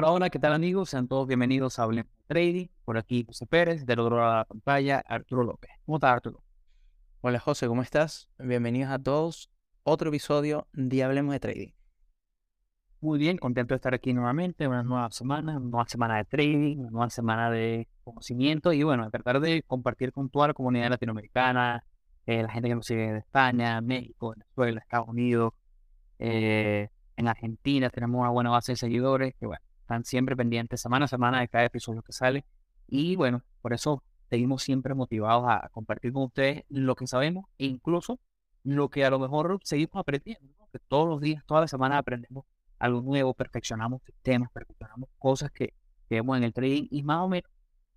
Hola, hola, ¿qué tal amigos? Sean todos bienvenidos a Hablemos de Trading. Por aquí José Pérez, del otro lado de la pantalla, Arturo López. ¿Cómo estás, Arturo? Hola José, ¿cómo estás? Bienvenidos a todos. Otro episodio de Hablemos de Trading. Muy bien, contento de estar aquí nuevamente, una nueva semana, una nueva semana de trading, una nueva semana de conocimiento y bueno, tratar de compartir con toda la comunidad latinoamericana, eh, la gente que nos sigue de España, México, Venezuela, Estados Unidos, eh, en Argentina tenemos una buena base de seguidores que bueno, están siempre pendientes semana a semana de cada episodio que sale. Y bueno, por eso seguimos siempre motivados a compartir con ustedes lo que sabemos e incluso lo que a lo mejor seguimos aprendiendo. Que todos los días, todas las semanas aprendemos algo nuevo, perfeccionamos sistemas, perfeccionamos cosas que, vemos en el trading y más o menos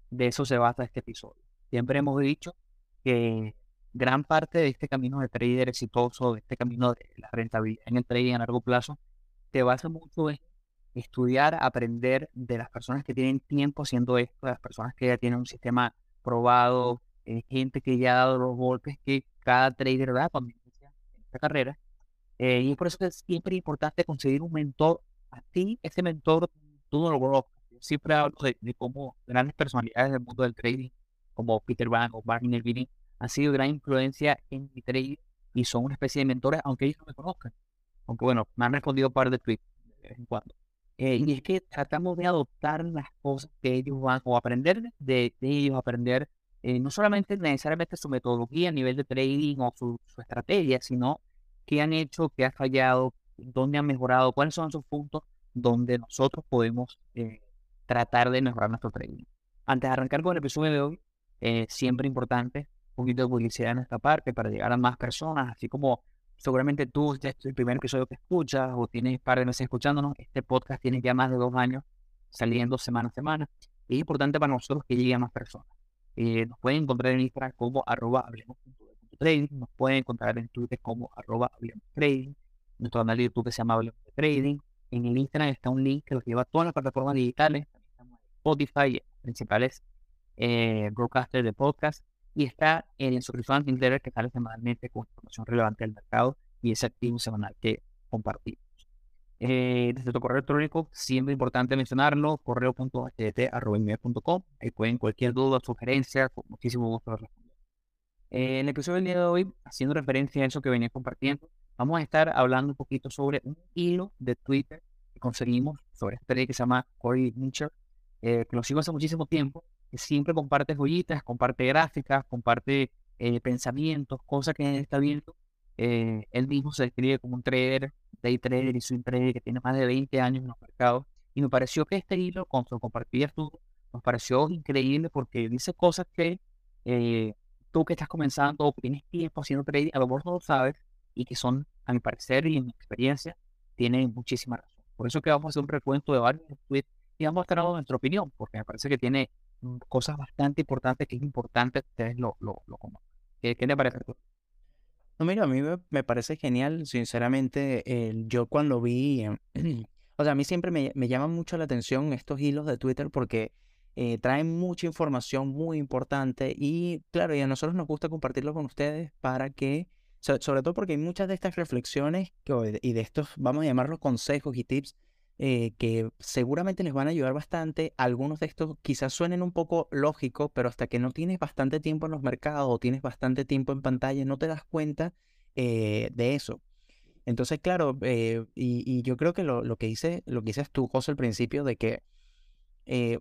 de eso se basa este episodio. Siempre hemos dicho que gran parte de este camino de trader exitoso, de este camino de la rentabilidad en el trading a largo plazo, te basa mucho en estudiar, aprender de las personas que tienen tiempo haciendo esto, de las personas que ya tienen un sistema probado, eh, gente que ya ha dado los golpes que cada trader da cuando inicia esta carrera. Eh, y es por eso que es siempre importante conseguir un mentor. A ti, ese mentor, tú no lo conozcas. Yo siempre hablo de, cómo grandes personalidades del mundo del trading, como Peter Van o Barney Nervini, han sido gran influencia en mi trading y son una especie de mentores, aunque ellos no me conozcan. Aunque bueno, me han respondido un par de tweets de vez en cuando. Eh, y es que tratamos de adoptar las cosas que ellos van o aprender de, ellos, aprender eh, no solamente necesariamente su metodología a nivel de trading o su, estrategia, sino qué han hecho, qué ha fallado, dónde han mejorado, cuáles son esos puntos donde nosotros podemos eh, tratar de mejorar nuestro trading. Antes de arrancar con el episodio de hoy, siempre importante un poquito de publicidad en esta parte para llegar a más personas, así como seguramente tú, este es el primer episodio que escuchas o tienes par de meses escuchándonos, este podcast tiene ya más de dos años saliendo semana a semana. Es importante para nosotros que llegue a más personas. Eh, nos pueden encontrar en Instagram como arroba trading, nos pueden encontrar en Twitter como arroba nuestro canal de YouTube se llama Hablemos Trading. En el Instagram está un link que los lleva a todas las plataformas digitales, Spotify, principales eh, broadcasters de podcast y está en el suscripción newsletter que sale semanalmente con información relevante del mercado y ese activo semanal que compartimos. Eh, desde tu correo electrónico, siempre importante mencionarlo, correo.htt.com. Ahí pueden cualquier duda, sugerencia, con muchísimo gusto responder. Eh, en el episodio del día de hoy, haciendo referencia a eso que venía compartiendo, vamos a estar hablando un poquito sobre un hilo de Twitter que conseguimos sobre este que se llama Cory Mitchell, eh, que lo sigo hace muchísimo tiempo que siempre comparte joyitas, comparte gráficas, comparte eh, pensamientos, cosas que él está viendo. Eh, él mismo se describe como un trader, day trader y swing trader que tiene más de 20 años en los mercados. Y me pareció que este hilo, su compartías tú, nos pareció increíble porque dice cosas que eh, tú que estás comenzando o tienes tiempo haciendo trading, a lo mejor no lo sabes y que son, a mi parecer y en mi experiencia, tienen muchísima razón. Por eso que vamos a hacer un recuento de varios tweets y vamos a estar dando nuestra opinión, porque me parece que tiene cosas bastante importantes que es importante que ustedes lo, lo, lo ¿Qué, ¿Qué, te parece? No, mira, a mí me, parece genial, sinceramente, yo cuando vi, em, o sea, a mí siempre me, me llaman mucho la atención estos hilos de Twitter porque eh, traen mucha información muy importante y claro, y a nosotros nos gusta compartirlo con ustedes para que, sobre todo porque hay muchas de estas reflexiones que, y de estos, vamos a llamarlos consejos y tips, eh, que seguramente les van a ayudar bastante. Algunos de estos quizás suenen un poco lógicos, pero hasta que no tienes bastante tiempo en los mercados o tienes bastante tiempo en pantalla, no te das cuenta eh, de eso. Entonces, claro, eh, y, yo creo que lo, que dice, lo que dices tú, José, al principio, de que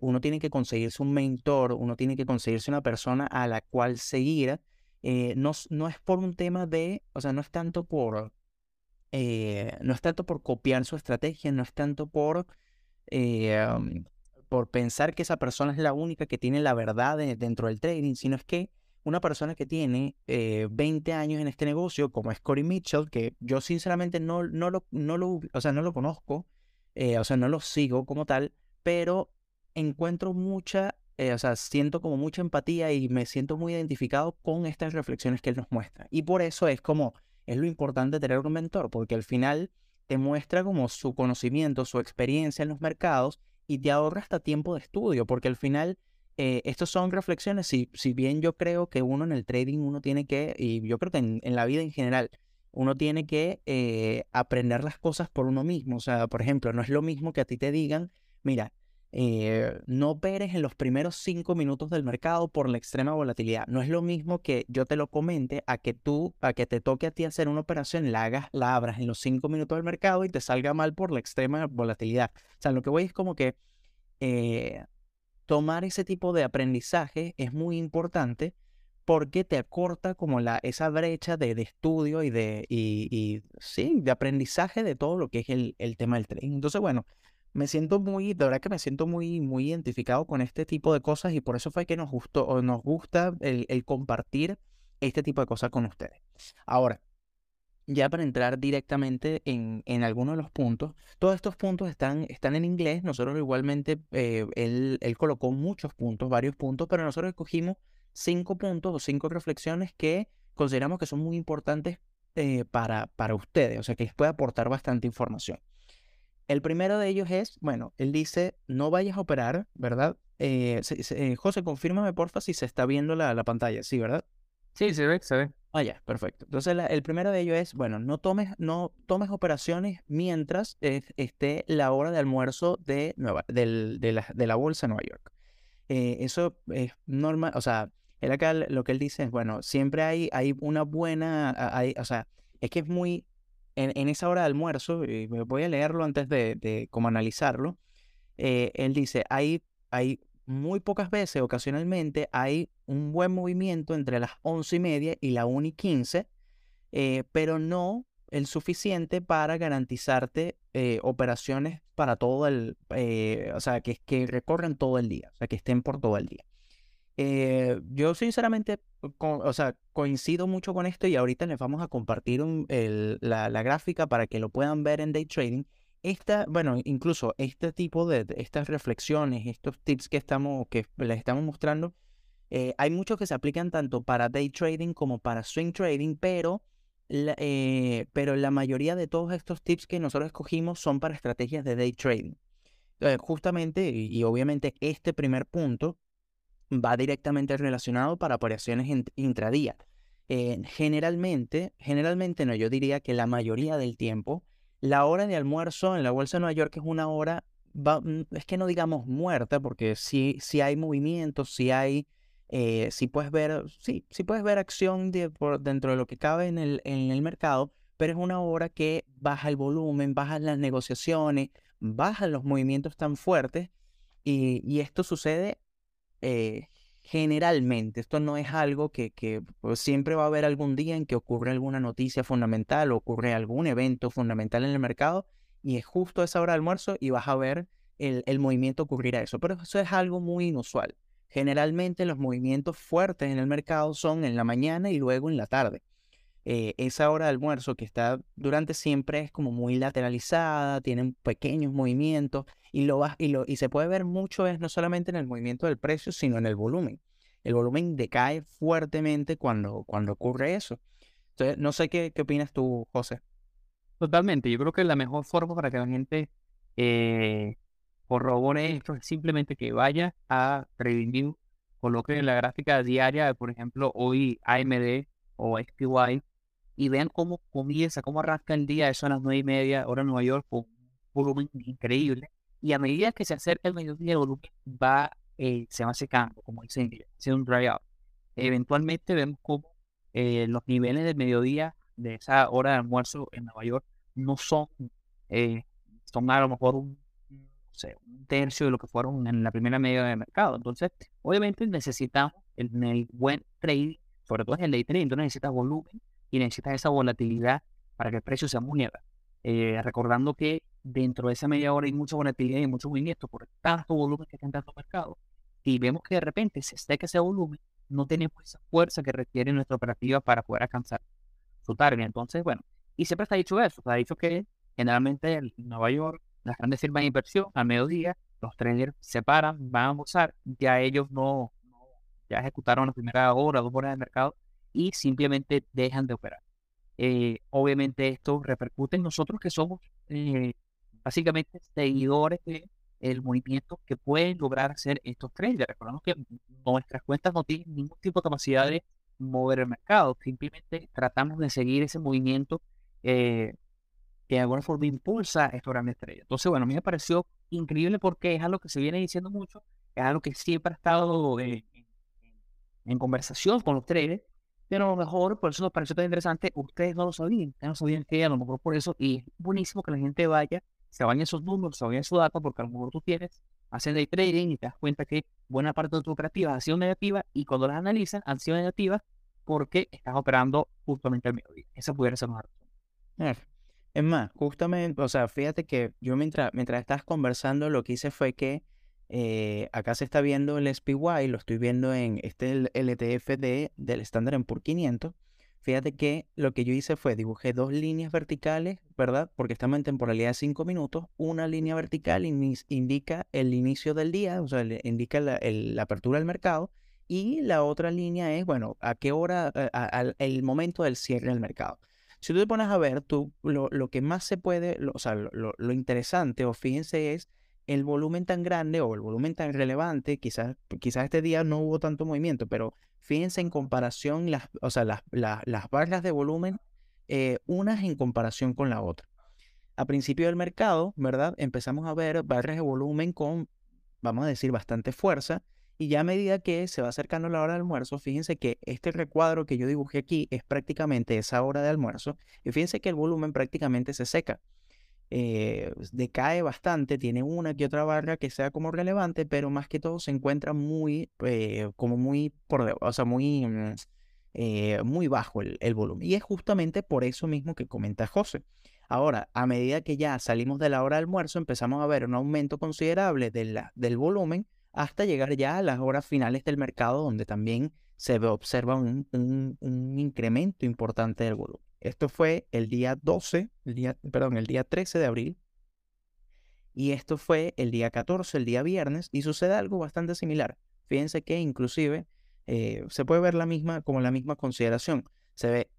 uno tiene que conseguirse un mentor, uno tiene que conseguirse una persona a la cual seguir, no, no es por un tema de, o sea, no es tanto por, eh, no es tanto por copiar su estrategia, no es tanto por, eh, por pensar que esa persona es la única que tiene la verdad dentro del trading, sino es que una persona que tiene 20 eh, años en este negocio, como es Cory Mitchell, que yo sinceramente no, no, lo, no, lo, o sea, no lo conozco, o sea, no lo sigo como tal, pero encuentro mucha, o sea, siento como mucha empatía y me siento muy identificado con estas reflexiones que él nos muestra. Y por eso es como es lo importante tener un mentor, porque al final te muestra como su conocimiento, su experiencia en los mercados y te ahorra hasta tiempo de estudio, porque al final eh, estas son reflexiones, si, si bien yo creo que uno en el trading, uno tiene que, y yo creo que en, la vida en general, uno tiene que eh, aprender las cosas por uno mismo. O sea, por ejemplo, no es lo mismo que a ti te digan, mira, eh, no operes en los primeros cinco minutos del mercado por la extrema volatilidad. No es lo mismo que yo te lo comente a que tú, a que te toque a ti hacer una operación, la hagas, la abras en los cinco minutos del mercado y te salga mal por la extrema volatilidad. O sea, lo que voy es como que eh, tomar ese tipo de aprendizaje es muy importante porque te acorta como la, esa brecha de, estudio y de, y, sí, de aprendizaje de todo lo que es el, el tema del trading. Entonces, bueno, me siento muy, de verdad que me siento muy, muy identificado con este tipo de cosas y por eso fue que nos gustó, o nos gusta el, el compartir este tipo de cosas con ustedes. Ahora, ya para entrar directamente en, en algunos de los puntos, todos estos puntos están, están en inglés. Nosotros igualmente, eh, él, él, colocó muchos puntos, varios puntos, pero nosotros escogimos cinco puntos o cinco reflexiones que consideramos que son muy importantes eh, para, para ustedes, o sea, que les puede aportar bastante información. El primero de ellos es, bueno, él dice, no vayas a operar, ¿verdad? Eh, eh, José, confírmame porfa si se está viendo la, la, pantalla, ¿sí, verdad? Sí, se ve, se ve. Ah, ya, perfecto. Entonces, el primero de ellos es, bueno, no tomes, no tomes operaciones mientras esté la hora de almuerzo de, Nueva, del, de, la, de la bolsa de Nueva York. Eh, eso es normal, o sea, él acá lo que él dice es, bueno, siempre hay, hay una buena, hay, o sea, es que es muy en, esa hora de almuerzo, y voy a leerlo antes de, de como analizarlo, eh, él dice, hay, hay muy pocas veces, ocasionalmente, hay un buen movimiento entre las once y media y la 1 y 15, eh, pero no el suficiente para garantizarte eh, operaciones para todo el, o sea, que, que recorren todo el día, o sea, que estén por todo el día. Eh, yo sinceramente, o sea, coincido mucho con esto y ahorita les vamos a compartir la, gráfica para que lo puedan ver en day trading. Esta, bueno, incluso este tipo de, estas reflexiones, estos tips que estamos, que les estamos mostrando, eh, hay muchos que se aplican tanto para day trading como para swing trading, pero la, eh, pero la mayoría de todos estos tips que nosotros escogimos son para estrategias de day trading. justamente, y obviamente este primer punto va directamente relacionado para operaciones intradía. Eh, generalmente, generalmente no, yo diría que la mayoría del tiempo, la hora de almuerzo en la Bolsa de Nueva York es una hora, mm, es que no digamos muerta, porque sí, sí hay movimientos, sí hay, eh, sí puedes ver, sí, sí puedes ver acción dentro de lo que cabe en el, en el mercado, pero es una hora que baja el volumen, bajan las negociaciones, bajan los movimientos tan fuertes, y esto sucede eh, generalmente, esto no es algo que, pues, siempre va a haber algún día en que ocurre alguna noticia fundamental o ocurre algún evento fundamental en el mercado y es justo esa hora de almuerzo y vas a ver el, el movimiento ocurrir a eso. Pero eso es algo muy inusual. Generalmente los movimientos fuertes en el mercado son en la mañana y luego en la tarde. Eh, esa hora de almuerzo que está durante siempre es como muy lateralizada, tienen pequeños movimientos y, lo y, lo, y se puede ver mucho es no solamente en el movimiento del precio, sino en el volumen. El volumen decae fuertemente cuando, cuando ocurre eso. Entonces, no sé qué, qué opinas tú, José. Totalmente, yo creo que la mejor forma para que la gente eh, corrobore esto es simplemente que vaya a TradingView, coloque en la gráfica diaria, por ejemplo, hoy AMD o SPY, y vean cómo comienza, cómo arranca el día, eso a las nueve y media, hora Nueva York, con un volumen increíble. Y a medida que se acerca el mediodía, el volumen va, eh, se va secando, como dice en hace un dry out. Eventualmente vemos cómo eh, los niveles del mediodía de esa hora de almuerzo en Nueva York no son, eh, son a lo mejor un, tercio de lo que fueron en la primera media del mercado. Entonces, obviamente necesitamos en el buen trading, sobre todo en el day trading, entonces necesitas volumen y necesitas esa volatilidad para que el precio se mueva. Eh, recordando que dentro de esa media hora hay mucha volatilidad y mucho movimiento por tanto volumen que está en tanto mercado. Y vemos que de repente se seca ese volumen, no tenemos esa fuerza que requiere nuestra operativa para poder alcanzar su target. Entonces, bueno, y siempre está dicho eso, ha dicho que generalmente en Nueva York, las grandes firmas de inversión, al mediodía, los traders se paran, van a almorzar, ya ellos no, ya ejecutaron la primera hora, dos horas de mercado y simplemente dejan de operar. Eh, obviamente esto repercute en nosotros que somos eh, básicamente seguidores del movimiento que pueden lograr hacer estos traders. Recordemos que nuestras cuentas no tienen ningún tipo de capacidad de mover el mercado, simplemente tratamos de seguir ese movimiento eh, que de alguna forma impulsa estos grandes estrellas. Entonces, bueno, a mí me pareció increíble porque es algo que se viene diciendo mucho, es algo que siempre ha estado en, en conversación con los traders, pero a lo mejor, por eso nos pareció tan interesante, ustedes no lo sabían, no sabían que a lo mejor por eso, y es buenísimo que la gente vaya, se vayan esos números, se vayan esos datos, porque a lo mejor tú tienes, hacen day trading y te das cuenta que buena parte de tu operativa ha sido negativa y cuando las analizan han sido negativas porque estás operando justamente al mediodía. Esa pudiera ser una razón. Es más, justamente, o sea, fíjate que yo mientras, mientras estás conversando, lo que hice fue que eh, acá se está viendo el SPY, lo estoy viendo en este el LTF de, del Standard Poor's 500. Fíjate que lo que yo hice fue dibujé dos líneas verticales, ¿verdad? Porque estamos en temporalidad de 5 minutos. Una línea vertical indica el inicio del día, o sea, indica la, apertura del mercado. Y la otra línea es, bueno, a qué hora, el momento del cierre del mercado. Si tú te pones a ver, tú, lo, lo que más se puede, o sea, lo, lo interesante, o fíjense, es el volumen tan grande o el volumen tan relevante, quizás, quizás este día no hubo tanto movimiento, pero fíjense en comparación, las, o sea, las, las barras de volumen, eh, unas en comparación con la otra. A principio del mercado, ¿verdad? Empezamos a ver barras de volumen con, vamos a decir, bastante fuerza. Y ya a medida que se va acercando la hora de almuerzo, fíjense que este recuadro que yo dibujé aquí es prácticamente esa hora de almuerzo. Y fíjense que el volumen prácticamente se seca. Eh, decae bastante, tiene una que otra barra que sea como relevante, pero más que todo se encuentra muy, eh, como muy por o sea, muy, mm, eh, muy bajo el, volumen. Y es justamente por eso mismo que comenta José. Ahora, a medida que ya salimos de la hora de almuerzo, empezamos a ver un aumento considerable de la, del volumen hasta llegar ya a las horas finales del mercado, donde también se observa un, un incremento importante del volumen. Esto fue el día 12, el día, perdón, el día 13 de abril. Y esto fue el día 14, el día viernes, y sucede algo bastante similar. Fíjense que inclusive eh, se puede ver la misma, como la misma consideración. Se ve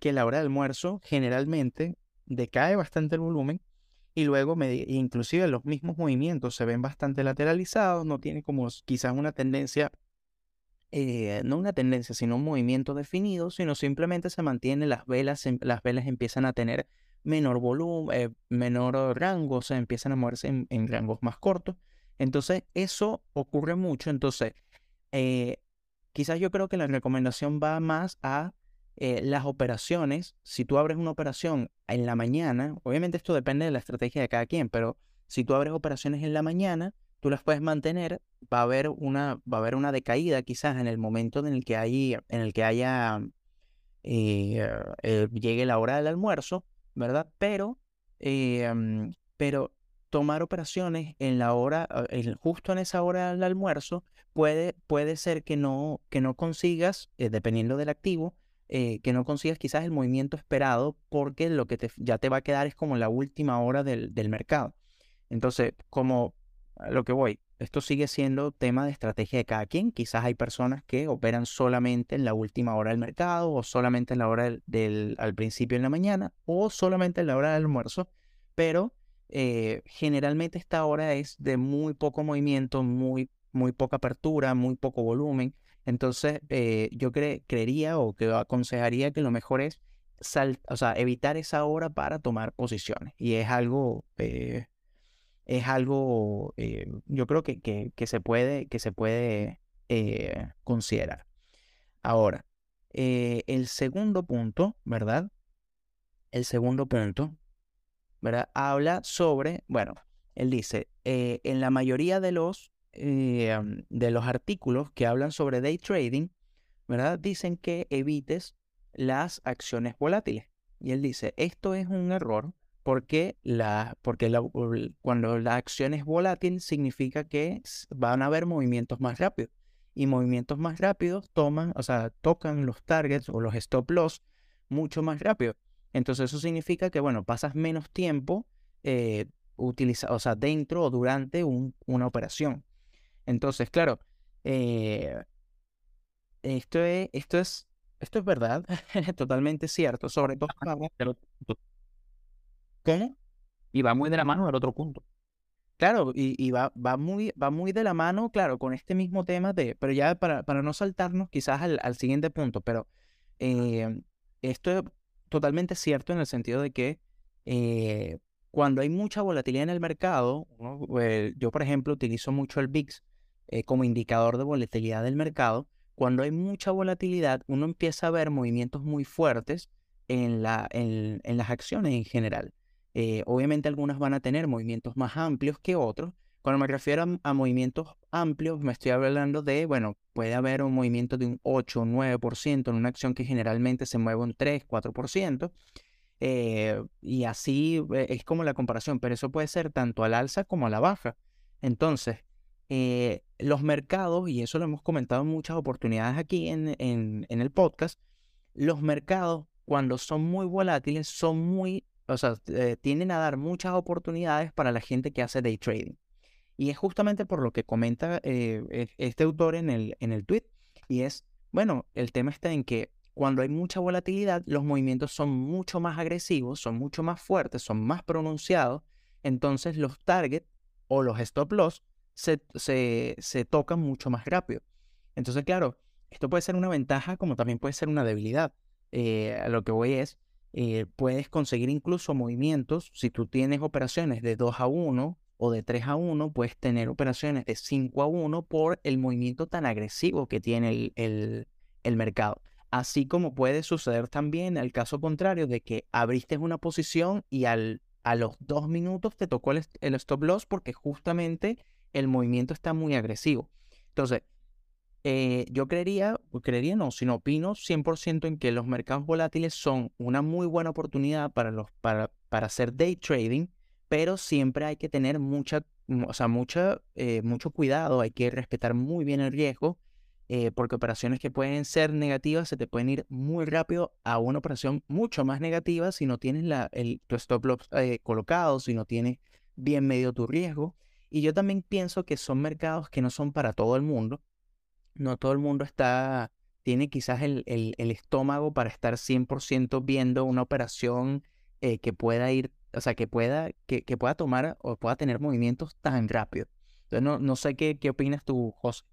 que la hora de almuerzo generalmente decae bastante el volumen y luego inclusive los mismos movimientos se ven bastante lateralizados, no tiene como quizás una tendencia eh, no una tendencia, sino un movimiento definido, sino simplemente se mantiene las velas, em, las velas empiezan a tener menor volumen, eh, menor rango, o sea, empiezan a moverse en, rangos más cortos. Entonces, eso ocurre mucho. Entonces, eh, quizás yo creo que la recomendación va más a las operaciones. Si tú abres una operación en la mañana, obviamente esto depende de la estrategia de cada quien, pero si tú abres operaciones en la mañana, tú las puedes mantener, va a haber una, va a haber una decaída quizás en el momento en el que, hay, en el que haya, eh, eh, llegue la hora del almuerzo, ¿verdad? Pero, eh, mm, pero tomar operaciones en la hora, ah, justo en esa hora del almuerzo, puede, puede ser que no, que no consigas, dependiendo del activo, que no consigas quizás el movimiento esperado porque lo que ya te va a quedar es como la última hora del, del mercado. Entonces, como lo que voy, esto sigue siendo tema de estrategia de cada quien. Quizás hay personas que operan solamente en la última hora del mercado o solamente en la hora del, al principio en la mañana o solamente en la hora del almuerzo, pero eh, generalmente esta hora es de muy poco movimiento, muy, muy poca apertura, muy poco volumen. Entonces eh, yo creería o que aconsejaría que lo mejor es o sea, evitar esa hora para tomar posiciones. Y es algo eh, es algo, eh, yo creo que, que, se puede, que se puede eh, considerar. Ahora, eh, el segundo punto, ¿verdad? El segundo punto, ¿verdad? Habla sobre, bueno, él dice, en la mayoría de los, de los artículos que hablan sobre day trading, ¿verdad? Dicen que evites las acciones volátiles. Y él dice, esto es un error porque, la, porque cuando la acción es volátil significa que van a haber movimientos más rápidos. Y movimientos más rápidos toman, o sea, tocan los targets o los stop loss mucho más rápido. Entonces eso significa que, bueno, pasas menos tiempo eh, o sea, dentro o durante una operación. Entonces, claro, eh, esto, es, esto, es, esto es verdad, totalmente cierto, sobre todo y va muy de la mano del otro punto. Claro, y, va, va, muy, va muy de la mano, claro, con este mismo tema de, pero ya para, para no saltarnos quizás al, siguiente punto, pero eh, esto es totalmente cierto en el sentido de que eh, cuando hay mucha volatilidad en el mercado, pues, yo por ejemplo utilizo mucho el VIX eh, como indicador de volatilidad del mercado. Cuando hay mucha volatilidad, uno empieza a ver movimientos muy fuertes en, la, en, las acciones en general. Eh, obviamente algunas van a tener movimientos más amplios que otros. Cuando me refiero a, movimientos amplios, me estoy hablando de, bueno, puede haber un movimiento de un 8 o 9% en una acción que generalmente se mueve un 3, 4%. Eh, y así eh, es como la comparación, pero eso puede ser tanto al alza como a la baja. Entonces, eh, los mercados, y eso lo hemos comentado en muchas oportunidades aquí en, en, el podcast, los mercados cuando son muy volátiles son muy, o sea, tienden a dar muchas oportunidades para la gente que hace day trading. Y es justamente por lo que comenta e, este autor en el, en el tweet, y es, bueno, el tema está en que cuando hay mucha volatilidad, los movimientos son mucho más agresivos, son mucho más fuertes, son más pronunciados. Entonces los targets o los stop loss se, se, tocan mucho más rápido. Entonces, claro, esto puede ser una ventaja como también puede ser una debilidad. Eh, lo que voy es, eh, puedes conseguir incluso movimientos, si tú tienes operaciones de 2 a 1 o de 3 a 1, puedes tener operaciones de 5 a 1 por el movimiento tan agresivo que tiene el, el mercado. Así como puede suceder también el caso contrario de que abriste una posición y al, a los dos minutos te tocó el, stop loss porque justamente el movimiento está muy agresivo. Entonces, eh, yo creería, creería no, sino opino 100% en que los mercados volátiles son una muy buena oportunidad para, los, para, para hacer day trading, pero siempre hay que tener mucha, o sea, mucha, eh, mucho cuidado, hay que respetar muy bien el riesgo eh, porque operaciones que pueden ser negativas se te pueden ir muy rápido a una operación mucho más negativa si no tienes la, el, tu stop loss colocado, si no tienes bien medio tu riesgo. Y yo también pienso que son mercados que no son para todo el mundo. No todo el mundo está, tiene quizás el, el, estómago para estar 100% viendo una operación eh, que pueda ir, o sea, que pueda, que, que, pueda tomar o pueda tener movimientos tan rápido. Entonces, no, no sé qué, qué opinas tú, José.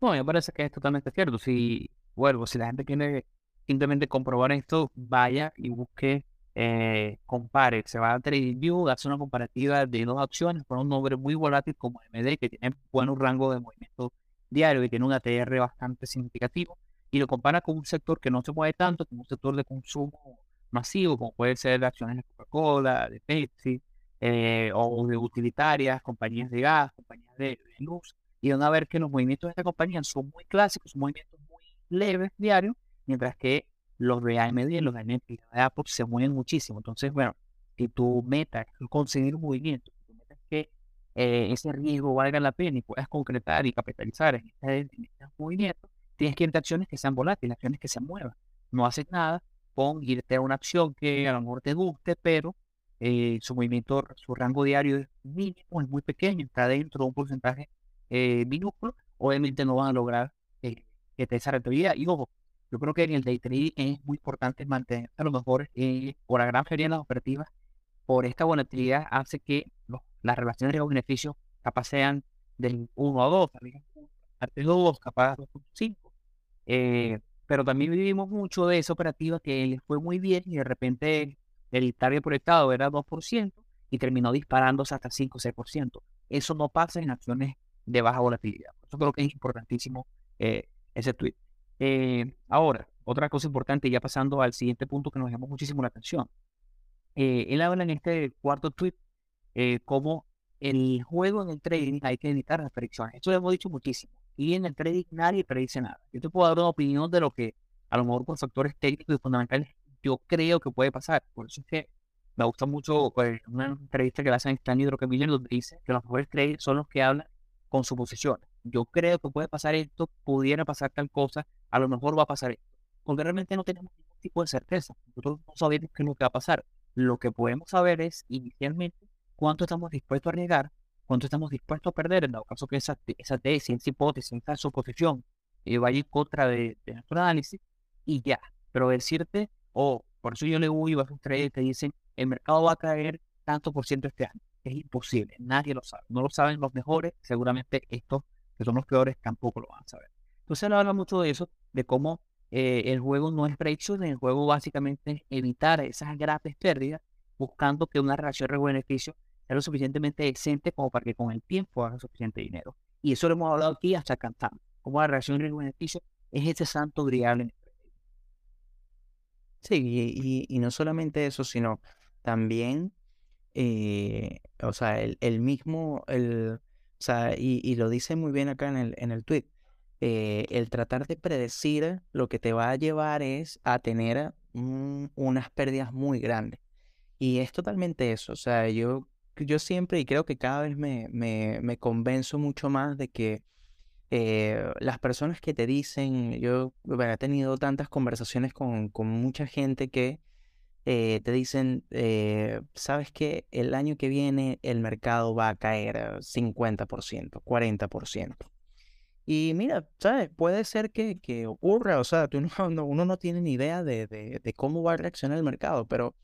No, me parece que es totalmente cierto. Si, vuelvo, si la gente quiere simplemente comprobar esto, vaya y busque, eh, compare. Se va a TradingView, hace una comparativa de dos acciones con un nombre muy volátil como MD, que tiene buen rango de movimiento diario y tiene un ATR bastante significativo, y lo compara con un sector que no se mueve tanto, como un sector de consumo masivo, como puede ser acciones de Coca-Cola, de Pepsi, eh, o de utilitarias, compañías de gas, compañías de luz y van a ver que los movimientos de esta compañía son muy clásicos, son movimientos muy leves diarios, mientras que los de AMD, los de Netflix, de Apple se mueven muchísimo. Entonces, bueno, si tu meta es conseguir un movimiento, si tu meta es que eh, ese riesgo valga la pena y puedas concretar y capitalizar en, este, movimientos, tienes que irte a acciones que sean volátiles, acciones que se muevan. No haces nada con irte a una acción que a lo mejor te guste, pero eh, su movimiento, su rango diario es mínimo, es muy pequeño, está dentro de un porcentaje eh, minúsculo, obviamente no van a lograr eh, que te esa rentabilidad. Y ojo, yo creo que en el day trading es muy importante mantener a lo mejor eh, por la gran mayoría de las operativas, por esta volatilidad hace que las relaciones de beneficios capaz sean del 1 a 2, parte 2, capaz 2.5. Eh, pero también vivimos mucho de esa operativa que les fue muy bien y de repente el target proyectado era 2% y terminó disparándose hasta 5 o 6%. Eso no pasa en acciones de baja volatilidad. Eso creo que es importantísimo eh, ese tweet. Eh, ahora, otra cosa importante, ya pasando al siguiente punto que nos llamó muchísimo la atención. Eh, él habla en este cuarto tweet como el juego en el trading hay que evitar las predicciones. Esto lo hemos dicho muchísimo. Y en el trading nadie predice nada. Yo te puedo dar una opinión de lo que a lo mejor por factores técnicos y fundamentales yo creo que puede pasar. Por eso es que me gusta mucho pues, una entrevista que le hacen en Stanley Druckenmiller donde dice que los mejores traders son los que hablan con su posición. Yo creo que puede pasar esto, pudiera pasar tal cosa, a lo mejor va a pasar esto. Porque realmente no tenemos ningún tipo de certeza. Nosotros no sabemos qué es lo que va a pasar. Lo que podemos saber es inicialmente cuánto estamos dispuestos a arriesgar, cuánto estamos dispuestos a perder, en dado caso que esa, esa tesis, esa hipótesis, esa suposición eh, vaya en contra de, nuestro análisis y ya. Pero decirte, oh, por eso yo le voy a un trader que dicen, el mercado va a caer tanto por ciento este año es imposible, nadie lo sabe. No lo saben los mejores, seguramente estos que son los peores tampoco lo van a saber. Entonces él habla mucho de eso, de cómo eh, el juego no es predicción, el juego básicamente es evitar esas grandes pérdidas buscando que una relación riesgo-beneficio sea lo suficientemente decente como para que con el tiempo haga suficiente dinero. Y eso lo hemos hablado aquí hasta cansado. Como la relación riesgo-beneficio es ese santo grial Sí, y, no solamente eso, sino también, eh, o sea, el, el mismo, el, o sea, y, y, lo dice muy bien acá en el, en el tweet, eh, el tratar de predecir lo que te va a llevar es a tener unas pérdidas muy grandes. Y es totalmente eso, o sea, yo, yo siempre y creo que cada vez me, me, me convenzo mucho más de que eh, las personas que te dicen, yo he tenido tantas conversaciones con, con mucha gente que eh, te dicen, eh, sabes que el año que viene el mercado va a caer 50%, 40%. Y mira, ¿sabes? Puede ser que, que ocurra, o sea, tú no, uno no tiene ni idea de, de, de, cómo va a reaccionar el mercado, pero,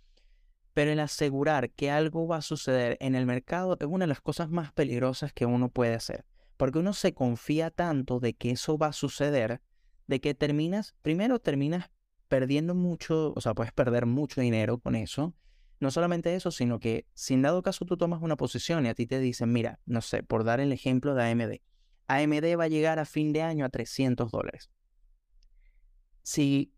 pero el asegurar que algo va a suceder en el mercado es una de las cosas más peligrosas que uno puede hacer, porque uno se confía tanto de que eso va a suceder, de que terminas, primero terminas perdiendo mucho, o sea, puedes perder mucho dinero con eso. No solamente eso, sino que si en dado caso tú tomas una posición y a ti te dicen, mira, no sé, por dar el ejemplo de AMD, AMD va a llegar a fin de año a 300 dólares. Si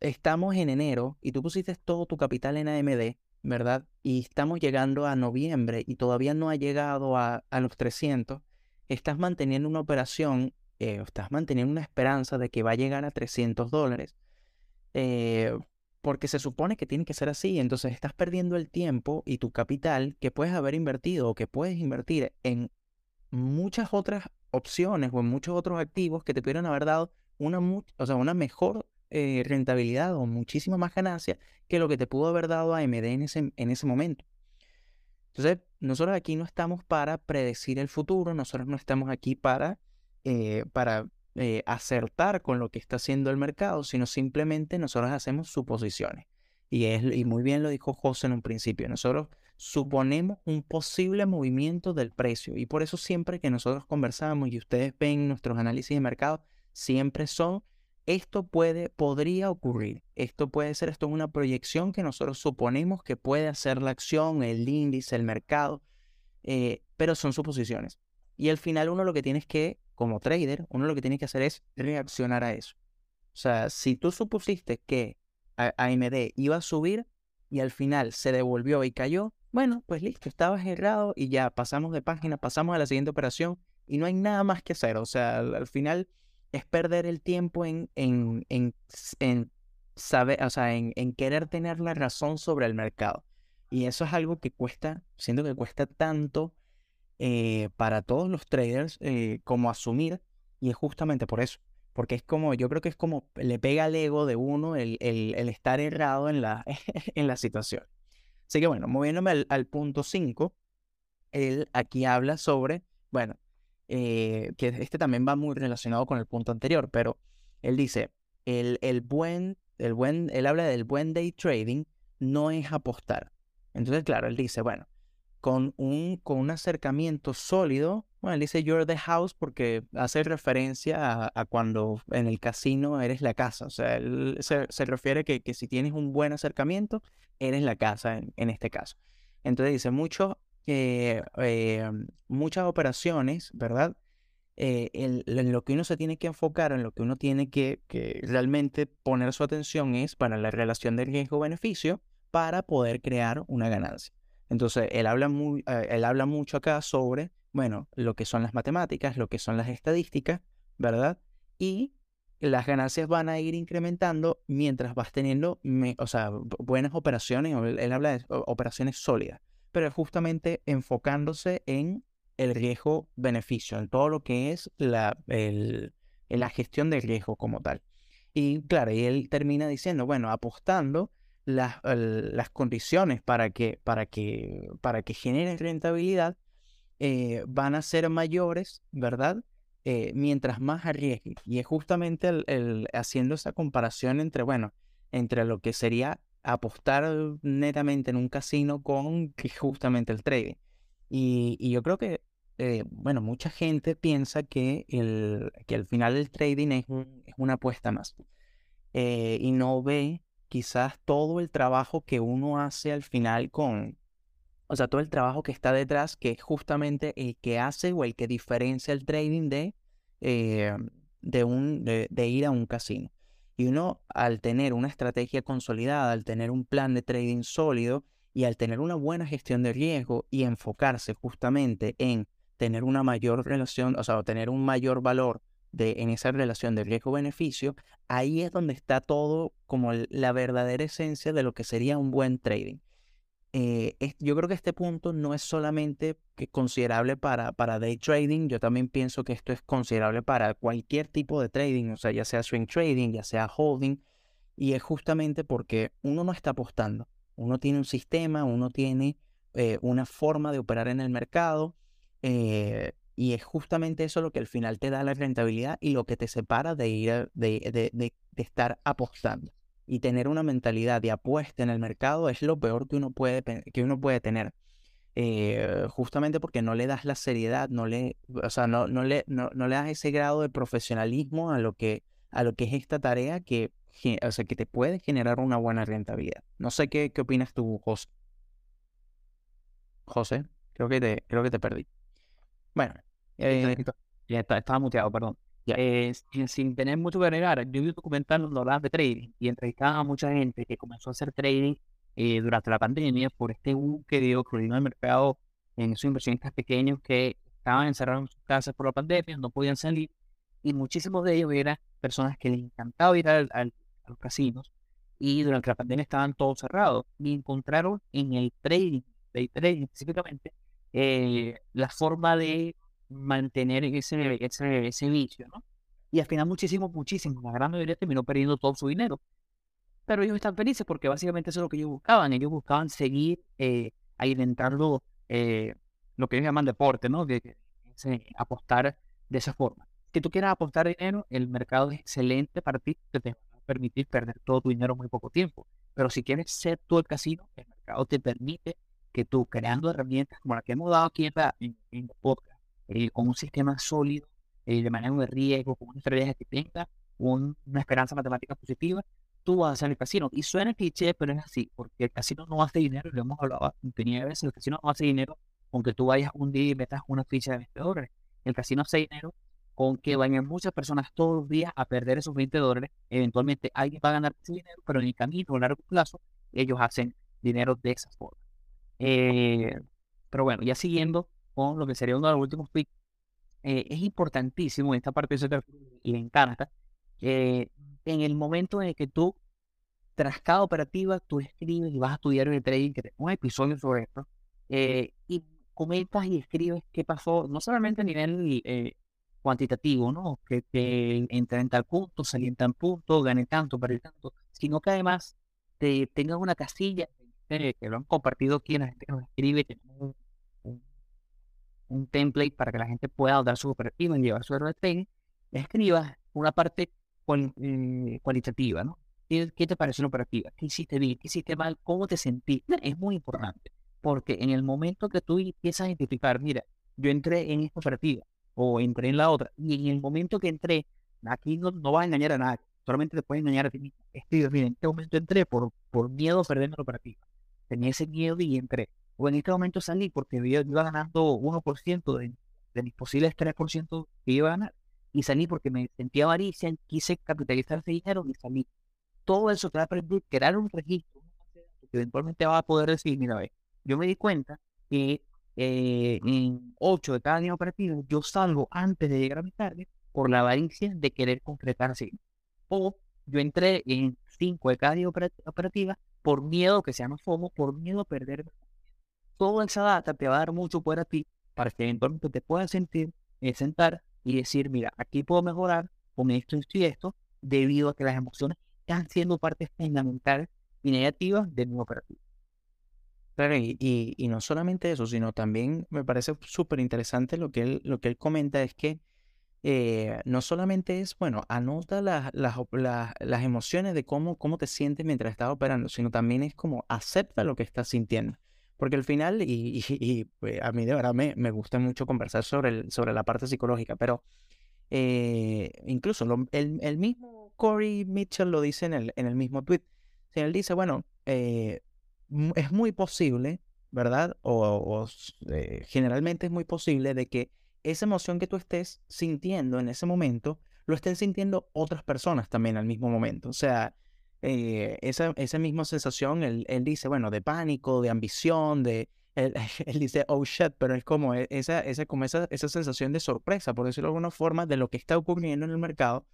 estamos en enero y tú pusiste todo tu capital en AMD, ¿verdad? Y estamos llegando a noviembre y todavía no ha llegado a, los 300, estás manteniendo una operación, eh, estás manteniendo una esperanza de que va a llegar a 300 dólares eh, porque se supone que tiene que ser así, entonces estás perdiendo el tiempo y tu capital que puedes haber invertido o que puedes invertir en muchas otras opciones o en muchos otros activos que te pudieran haber dado una, o sea, una mejor eh, rentabilidad o muchísima más ganancia que lo que te pudo haber dado AMD en ese, en ese momento. Entonces, nosotros aquí no estamos para predecir el futuro, nosotros no estamos aquí para, eh, para eh, acertar con lo que está haciendo el mercado, sino simplemente nosotros hacemos suposiciones. Y, es, y muy bien lo dijo José en un principio, nosotros suponemos un posible movimiento del precio y por eso siempre que nosotros conversamos y ustedes ven nuestros análisis de mercado, siempre son, esto puede, podría ocurrir, esto puede ser, esto es una proyección que nosotros suponemos que puede hacer la acción, el índice, el mercado, eh, pero son suposiciones. Y al final uno lo que tiene es que como trader, uno lo que tiene que hacer es reaccionar a eso. O sea, si tú supusiste que AMD iba a subir y al final se devolvió y cayó, bueno, pues listo, estabas errado y ya pasamos de página, pasamos a la siguiente operación y no hay nada más que hacer. O sea, al, final es perder el tiempo en, en, en, en saber, o sea, en, querer tener la razón sobre el mercado. Y eso es algo que cuesta, siento que cuesta tanto eh, para todos los traders eh, como asumir, y es justamente por eso, porque es como, yo creo que es como le pega al ego de uno el, el, estar errado en la, en la situación. Así que bueno, moviéndome al, punto 5, él aquí habla sobre, bueno, eh, que este también va muy relacionado con el punto anterior, pero él dice, el, el buen, el buen, él habla del buen day trading, no es apostar. Entonces, claro, él dice, bueno, con un, con un acercamiento sólido. Bueno, él dice you're the house porque hace referencia a, cuando en el casino eres la casa. O sea, él se, refiere que, que si tienes un buen acercamiento, eres la casa en, este caso. Entonces dice, mucho, eh, muchas operaciones, ¿verdad? Eh, en lo que uno se tiene que enfocar, en lo que uno tiene que, que realmente poner su atención es para la relación de riesgo-beneficio para poder crear una ganancia. Entonces, él habla, muy, eh, él habla mucho acá sobre, bueno, lo que son las matemáticas, lo que son las estadísticas, ¿verdad? Y las ganancias van a ir incrementando mientras vas teniendo, o sea, buenas operaciones, él, habla de operaciones sólidas, pero justamente enfocándose en el riesgo-beneficio, en todo lo que es la, la gestión del riesgo como tal. Y claro, y él termina diciendo, bueno, apostando las, las condiciones para que, para que, para que generen rentabilidad eh, van a ser mayores, ¿verdad? Eh, mientras más arriesgue. Y es justamente el, haciendo esa comparación entre, bueno, entre lo que sería apostar netamente en un casino con justamente el trading. Y, yo creo que, eh, bueno, mucha gente piensa que, el, que al final el trading es, una apuesta más. y no ve quizás todo el trabajo que uno hace al final con, o sea, todo el trabajo que está detrás, que es justamente el que hace o el que diferencia el trading de, eh, de, un, de, ir a un casino. Y uno, al tener una estrategia consolidada, al tener un plan de trading sólido y al tener una buena gestión de riesgo y enfocarse justamente en tener una mayor relación, o sea, tener un mayor valor de, en esa relación de riesgo-beneficio, ahí es donde está todo como la verdadera esencia de lo que sería un buen trading. Eh, yo creo que este punto no es solamente considerable para, para day trading, yo también pienso que esto es considerable para cualquier tipo de trading, o sea, ya sea swing trading, ya sea holding, y es justamente porque uno no está apostando, uno tiene un sistema, uno tiene eh, una forma de operar en el mercado, eh, y es justamente eso lo que al final te da la rentabilidad y lo que te separa de ir de, de estar apostando y tener una mentalidad de apuesta en el mercado es lo peor que uno puede, que uno puede tener. Eh, justamente porque no le das la seriedad, no le, o sea, no, no, le, no, le das ese grado de profesionalismo a lo que, a lo que es esta tarea que, o sea, que te puede generar una buena rentabilidad. No sé qué, qué opinas tú, José. José, creo que te, creo que te perdí. Bueno, eh, ya estaba muteado, perdón. Eh, sin, tener mucho que agregar, yo vi un documental donde hablaban de trading y entrevistaba a mucha gente que comenzó a hacer trading eh, durante la pandemia por este boom que dio, que dio el mercado en esos inversionistas pequeños que estaban encerrados en sus casas por la pandemia, no podían salir y muchísimos de ellos eran personas que les encantaba ir al, a los casinos y durante la pandemia estaban todos cerrados y encontraron en el trading, day trading específicamente, eh, la forma de mantener ese, ese, ese vicio, ¿no? Y al final muchísimo, muchísimo, la gran mayoría terminó perdiendo todo su dinero. Pero ellos están felices porque básicamente eso es lo que ellos buscaban. Ellos buscaban seguir eh, alimentando eh, lo que ellos llaman deporte, ¿no? De, apostar de esa forma. Si tú quieres apostar dinero, el mercado es excelente para ti, que te va a permitir perder todo tu dinero en muy poco tiempo. Pero si quieres ser tú el casino, el mercado te permite que tú, creando herramientas como la que hemos dado aquí en, en, en eh, con un sistema sólido eh, de manejo de riesgo, con una estrategia que tenga una esperanza matemática positiva, tú vas a hacer el casino. Y suena cliché, pero es así, porque el casino no hace dinero, lo hemos hablado tenía veces, el casino no hace dinero aunque tú vayas un día y metas una ficha de 20 dólares. El casino hace dinero con que vayan muchas personas todos los días a perder esos 20 dólares. Eventualmente alguien va a ganar ese dinero, pero en el camino a largo plazo ellos hacen dinero de esa forma. Eh, pero bueno, ya siguiendo, lo que sería uno de los últimos tweets, eh, es importantísimo en esta parte y me encanta, que en el momento en el que tú, tras cada operativa, tú escribes y vas a estudiar en el trading, que te un episodio sobre esto, eh, y comentas y escribes qué pasó, no solamente a nivel eh, cuantitativo, ¿no? Que, que entré en tal punto, salí en tal punto, gané tanto, perdí tanto, sino que además te tengas una casilla que lo han compartido aquí en la gente que nos escribe, tenemos un template para que la gente pueda dar su operativa llevar su trading, escribas una parte eh, cualitativa, ¿no? ¿Qué, te parece una operativa? ¿Qué hiciste bien? ¿Qué hiciste mal? ¿Cómo te sentiste? Es muy importante, porque en el momento que tú empiezas a identificar, mira, yo entré en esta operativa o entré en la otra, y en el momento que entré, aquí no, no vas a engañar a nadie, solamente te puedes engañar a ti mismo. Escribes, mira, en este momento entré por, por miedo a perder la operativa. Tenía ese miedo y entré o en este momento salí porque iba, ganando 1% de, de mis posibles 3% que iba a ganar. Y salí porque me sentía avaricia, quise capitalizar ese dinero y salí. Todo eso te va a permitir crear un registro que eventualmente va a poder decir, mira, ve, yo me di cuenta que eh, en 8 de cada día operativo yo salgo antes de llegar a mi target por la avaricia de querer concretar así. O yo entré en 5 de cada día operativa por miedo, que se llama FOMO, por miedo a perder toda esa data te va a dar mucho poder a ti para que eventualmente te puedas sentir, eh, sentar y decir, mira, aquí puedo mejorar con esto, y esto, debido a que las emociones están siendo parte fundamental y negativa del nuevo operativo. Claro, y, y, no solamente eso, sino también me parece súper interesante lo que él, lo que él comenta es que eh, no solamente es, bueno, anota las, las, las, emociones de cómo, cómo te sientes mientras estás operando, sino también es como acepta lo que estás sintiendo. Porque al final, y, pues, a mí de verdad me, me, gusta mucho conversar sobre, sobre la parte psicológica, pero eh, incluso el, el, mismo Corey Mitchell lo dice en el, en el mismo tweet. él dice, bueno, eh, es muy posible, ¿verdad? O, eh, generalmente es muy posible de que esa emoción que tú estés sintiendo en ese momento, lo estén sintiendo otras personas también al mismo momento. O sea, eh, esa, esa misma sensación, él, él, dice, bueno, de pánico, de ambición, de... Él, dice, oh shit, pero es como e, esa, esa, como esa, esa sensación de sorpresa, por decirlo de alguna forma, de lo que está ocurriendo en el mercado.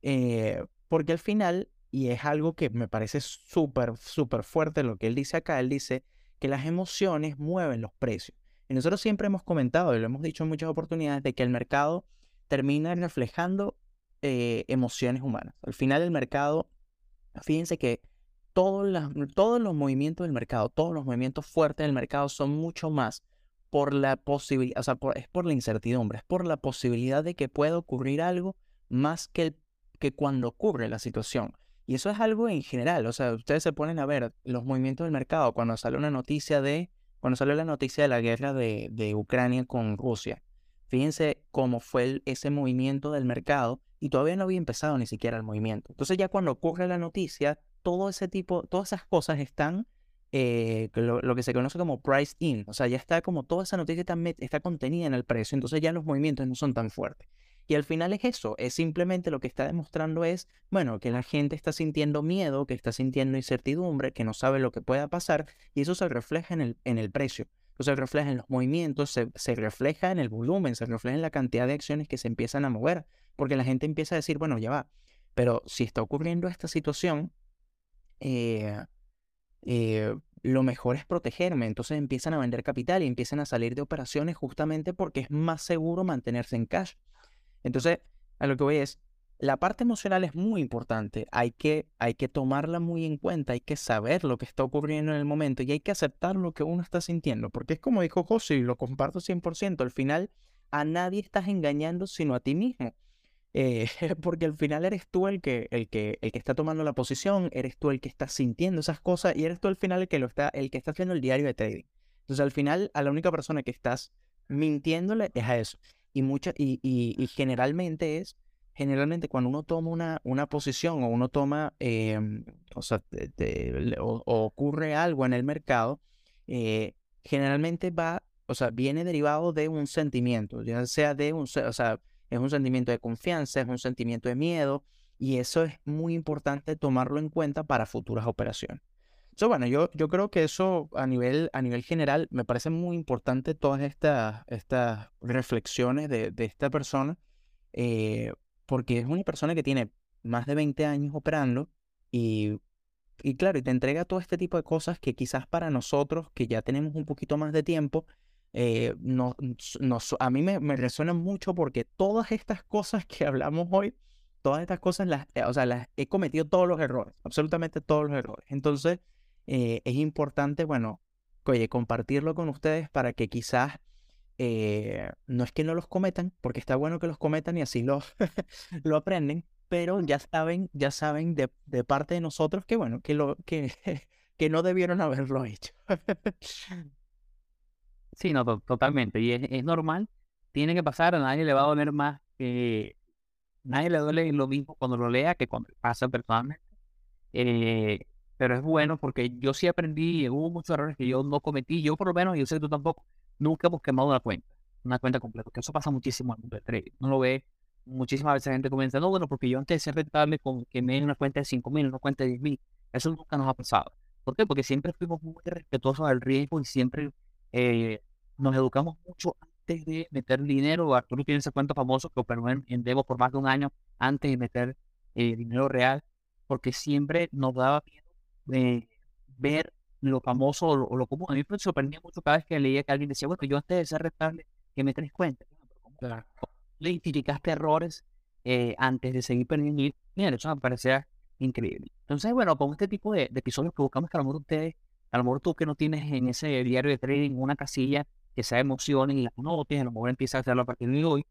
Eh, porque al final, y es algo que me parece súper, súper fuerte lo que él dice acá, él dice que las emociones mueven los precios. Y nosotros siempre hemos comentado, y lo hemos dicho en muchas oportunidades, de que el mercado termina reflejando eh, emociones humanas. Al final el mercado, fíjense que todos, todos los movimientos del mercado, todos los movimientos fuertes del mercado son mucho más por la posibilidad, o sea, es por la incertidumbre, es por la posibilidad de que pueda ocurrir algo más que, que cuando ocurre la situación. Y eso es algo en general, o sea, ustedes se ponen a ver los movimientos del mercado cuando sale una noticia de, cuando sale la noticia de la guerra de, de Ucrania con Rusia. Fíjense cómo fue ese movimiento del mercado y todavía no había empezado ni siquiera el movimiento. Entonces ya cuando ocurre la noticia, todo ese tipo, todas esas cosas están, eh, lo, que se conoce como price in, o sea, ya está como toda esa noticia está, está contenida en el precio, entonces ya los movimientos no son tan fuertes. Y al final es eso, es simplemente lo que está demostrando es, bueno, que la gente está sintiendo miedo, que está sintiendo incertidumbre, que no sabe lo que pueda pasar, y eso se refleja en el, en el precio. Eso se refleja en los movimientos, se, se, refleja en el volumen, se refleja en la cantidad de acciones que se empiezan a mover, porque la gente empieza a decir, bueno, ya va, pero si está ocurriendo esta situación, eh, eh, lo mejor es protegerme. Entonces empiezan a vender capital y empiezan a salir de operaciones justamente porque es más seguro mantenerse en cash. Entonces, a lo que voy es, la parte emocional es muy importante, hay que, hay que tomarla muy en cuenta, hay que saber lo que está ocurriendo en el momento y hay que aceptar lo que uno está sintiendo, porque es como dijo José y lo comparto 100%, al final a nadie estás engañando sino a ti mismo. Eh, porque al final eres tú el que, el, que, el que está tomando la posición, eres tú el que está sintiendo esas cosas y eres tú al final el que, lo está, el que está haciendo el diario de trading. Entonces al final a la única persona que estás mintiéndole es a eso. Y, mucha, y, y, generalmente es, generalmente cuando uno toma una, una posición o uno toma, em, o sea, o, ocurre algo en el mercado, eh, generalmente va, o sea, viene derivado de un sentimiento, ya sea de un, o sea, es un sentimiento de confianza, es un sentimiento de miedo, y eso es muy importante tomarlo en cuenta para futuras operaciones. So, bueno, yo, yo creo que eso a nivel, a nivel general me parece muy importante todas estas, estas reflexiones de, de esta persona, eh, porque es una persona que tiene más de 20 años operando y, y claro, y te entrega todo este tipo de cosas que quizás para nosotros, que ya tenemos un poquito más de tiempo, eh, no, a mí me, me resuena mucho porque todas estas cosas que hablamos hoy, todas estas cosas, las, eh, o sea, las he cometido todos los errores, absolutamente todos los errores. Entonces, eh, es importante, bueno, oye, compartirlo con ustedes para que quizás eh, no es que no los cometan, porque está bueno que los cometan y así lo, lo aprenden, pero ya saben, ya saben de, de, parte de nosotros que bueno, que lo, que, que no debieron haberlo hecho. sí, no, totalmente. Y es, es, normal, tiene que pasar, a nadie le va a doler más que nadie le duele lo mismo cuando lo lea que cuando pasa personalmente. Eh, pero es bueno porque yo sí aprendí, hubo muchos errores que yo no cometí, yo por lo menos, y yo sé que tú tampoco, nunca hemos quemado una cuenta, una cuenta completa, que eso pasa muchísimo en el mundo del trading, no lo ve, muchísimas veces la gente comienza, no, bueno, porque yo antes de ser rentable con, quemé una cuenta de 5 mil, una cuenta de 10 mil, eso nunca nos ha pasado. ¿Por qué? Porque siempre fuimos muy respetuosos del riesgo y siempre eh, nos educamos mucho antes de meter dinero. Arturo tiene ese cuento famoso que operó en, en Devo por más de un año antes de meter eh, dinero real, porque siempre nos daba miedo de ver lo famoso o lo, común. A mí me sorprendía mucho cada vez que leía que alguien decía, bueno, yo antes de ser rentable, que me tres cuenta. Claro. Le identificaste errores eh, antes de seguir perdiendo. Mira, eso me parecía increíble. Entonces, bueno, con este tipo de, episodios que buscamos que a lo mejor ustedes, a lo mejor tú que no tienes en ese diario de trading una casilla sea emociones y las notes, a lo mejor empiezas a hacerlo a partir de hoy,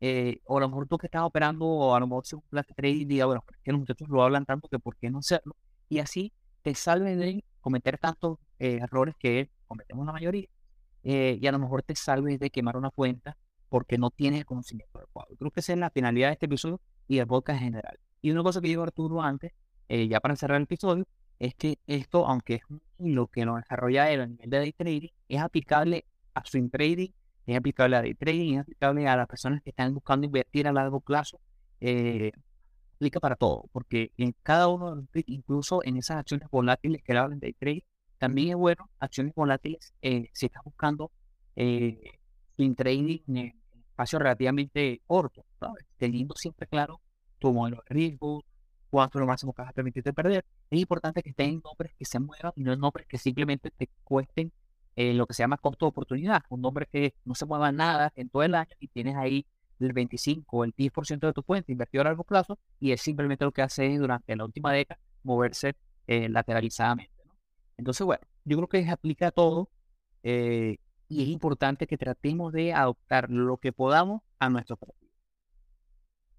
eh, o a lo mejor tú que estás operando, o a lo mejor si un plan de trading, diga, bueno, que los muchachos lo hablan tanto que por qué no hacerlo, y así te salve de cometer tantos eh, errores que cometemos la mayoría eh, y a lo mejor te salves de quemar una cuenta porque no tienes el conocimiento adecuado. Creo que esa es la finalidad de este episodio y del podcast en general. Y una cosa que dijo Arturo antes, eh, ya para cerrar el episodio, es que esto, aunque es lo que lo desarrolla él a nivel de day trading, es aplicable a swing trading, es aplicable a day trading, es aplicable a las personas que están buscando invertir a largo plazo. Eh, aplica para todo, porque en cada uno, incluso en esas acciones volátiles que hablan de trading, también es bueno acciones volátiles eh, si estás buscando eh, swing trading en espacio relativamente corto, teniendo siempre claro tu modelo de riesgo, cuánto lo máximo que vas a permitirte perder. Es importante que estén nombres que se muevan y no nombres que simplemente te cuesten eh, lo que se llama costo de oportunidad. Un nombre que no se mueva nada en todo el año y tienes ahí el 25 o el 10% de tu cuenta invertido a largo plazo y es simplemente lo que hace durante la última década moverse eh, lateralizadamente. Entonces, bueno, yo creo que se aplica a todo eh, y es importante que tratemos de adoptar lo que podamos a nuestro perfil.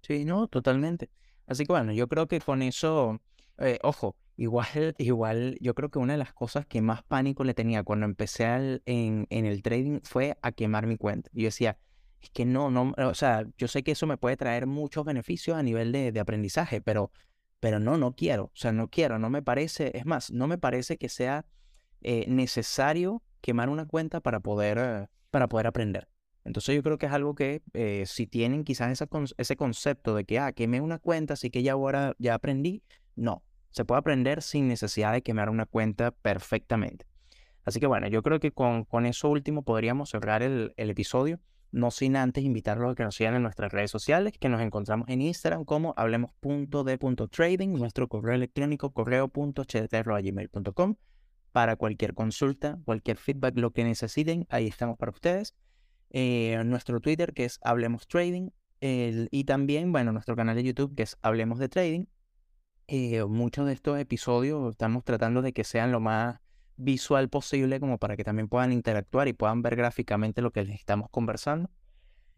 Sí, no, totalmente. Así que bueno, yo creo que con eso, ojo, igual, igual, yo creo que una de las cosas que más pánico le tenía cuando empecé en, en el trading fue a quemar mi cuenta. Yo decía, es que no, no, o sea, yo sé que eso me puede traer muchos beneficios a nivel de, de aprendizaje, pero, pero no, no quiero, o sea, no quiero, no me parece, es más, no me parece que sea eh, necesario quemar una cuenta para poder, eh, para poder aprender. Entonces yo creo que es algo que eh, si tienen quizás ese concepto de que, ah, quemé una cuenta, así que ya ahora ya aprendí, no, se puede aprender sin necesidad de quemar una cuenta perfectamente. Así que bueno, yo creo que con, con eso último podríamos cerrar el, episodio, no sin antes invitarlos a que nos sigan en nuestras redes sociales, que nos encontramos en Instagram como hablemos.de.trading, nuestro correo electrónico correo.cht.gmail.com para cualquier consulta, cualquier feedback, lo que necesiten, ahí estamos para ustedes eh, nuestro Twitter que es Hablemos Trading y también, bueno, nuestro canal de YouTube que es Hablemos de Trading. Eh, muchos de estos episodios estamos tratando de que sean lo más visual posible como para que también puedan interactuar y puedan ver gráficamente lo que les estamos conversando.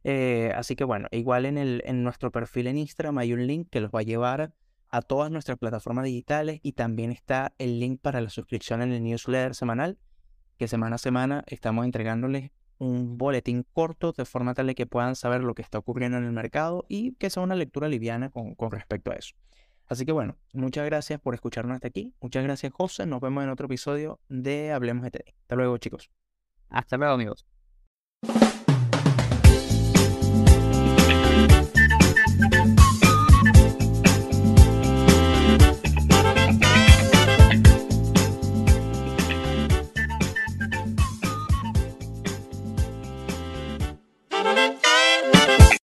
Eh, así que bueno, igual en, el, en nuestro perfil en Instagram hay un link que los va a llevar a todas nuestras plataformas digitales y también está el link para la suscripción en el newsletter semanal que semana a semana estamos entregándoles un boletín corto de forma tal que puedan saber lo que está ocurriendo en el mercado y que sea una lectura liviana con, con respecto a eso. Así que bueno, muchas gracias por escucharnos hasta aquí. Muchas gracias, José. Nos vemos en otro episodio de Hablemos de TD. Hasta luego, chicos. Hasta luego, amigos.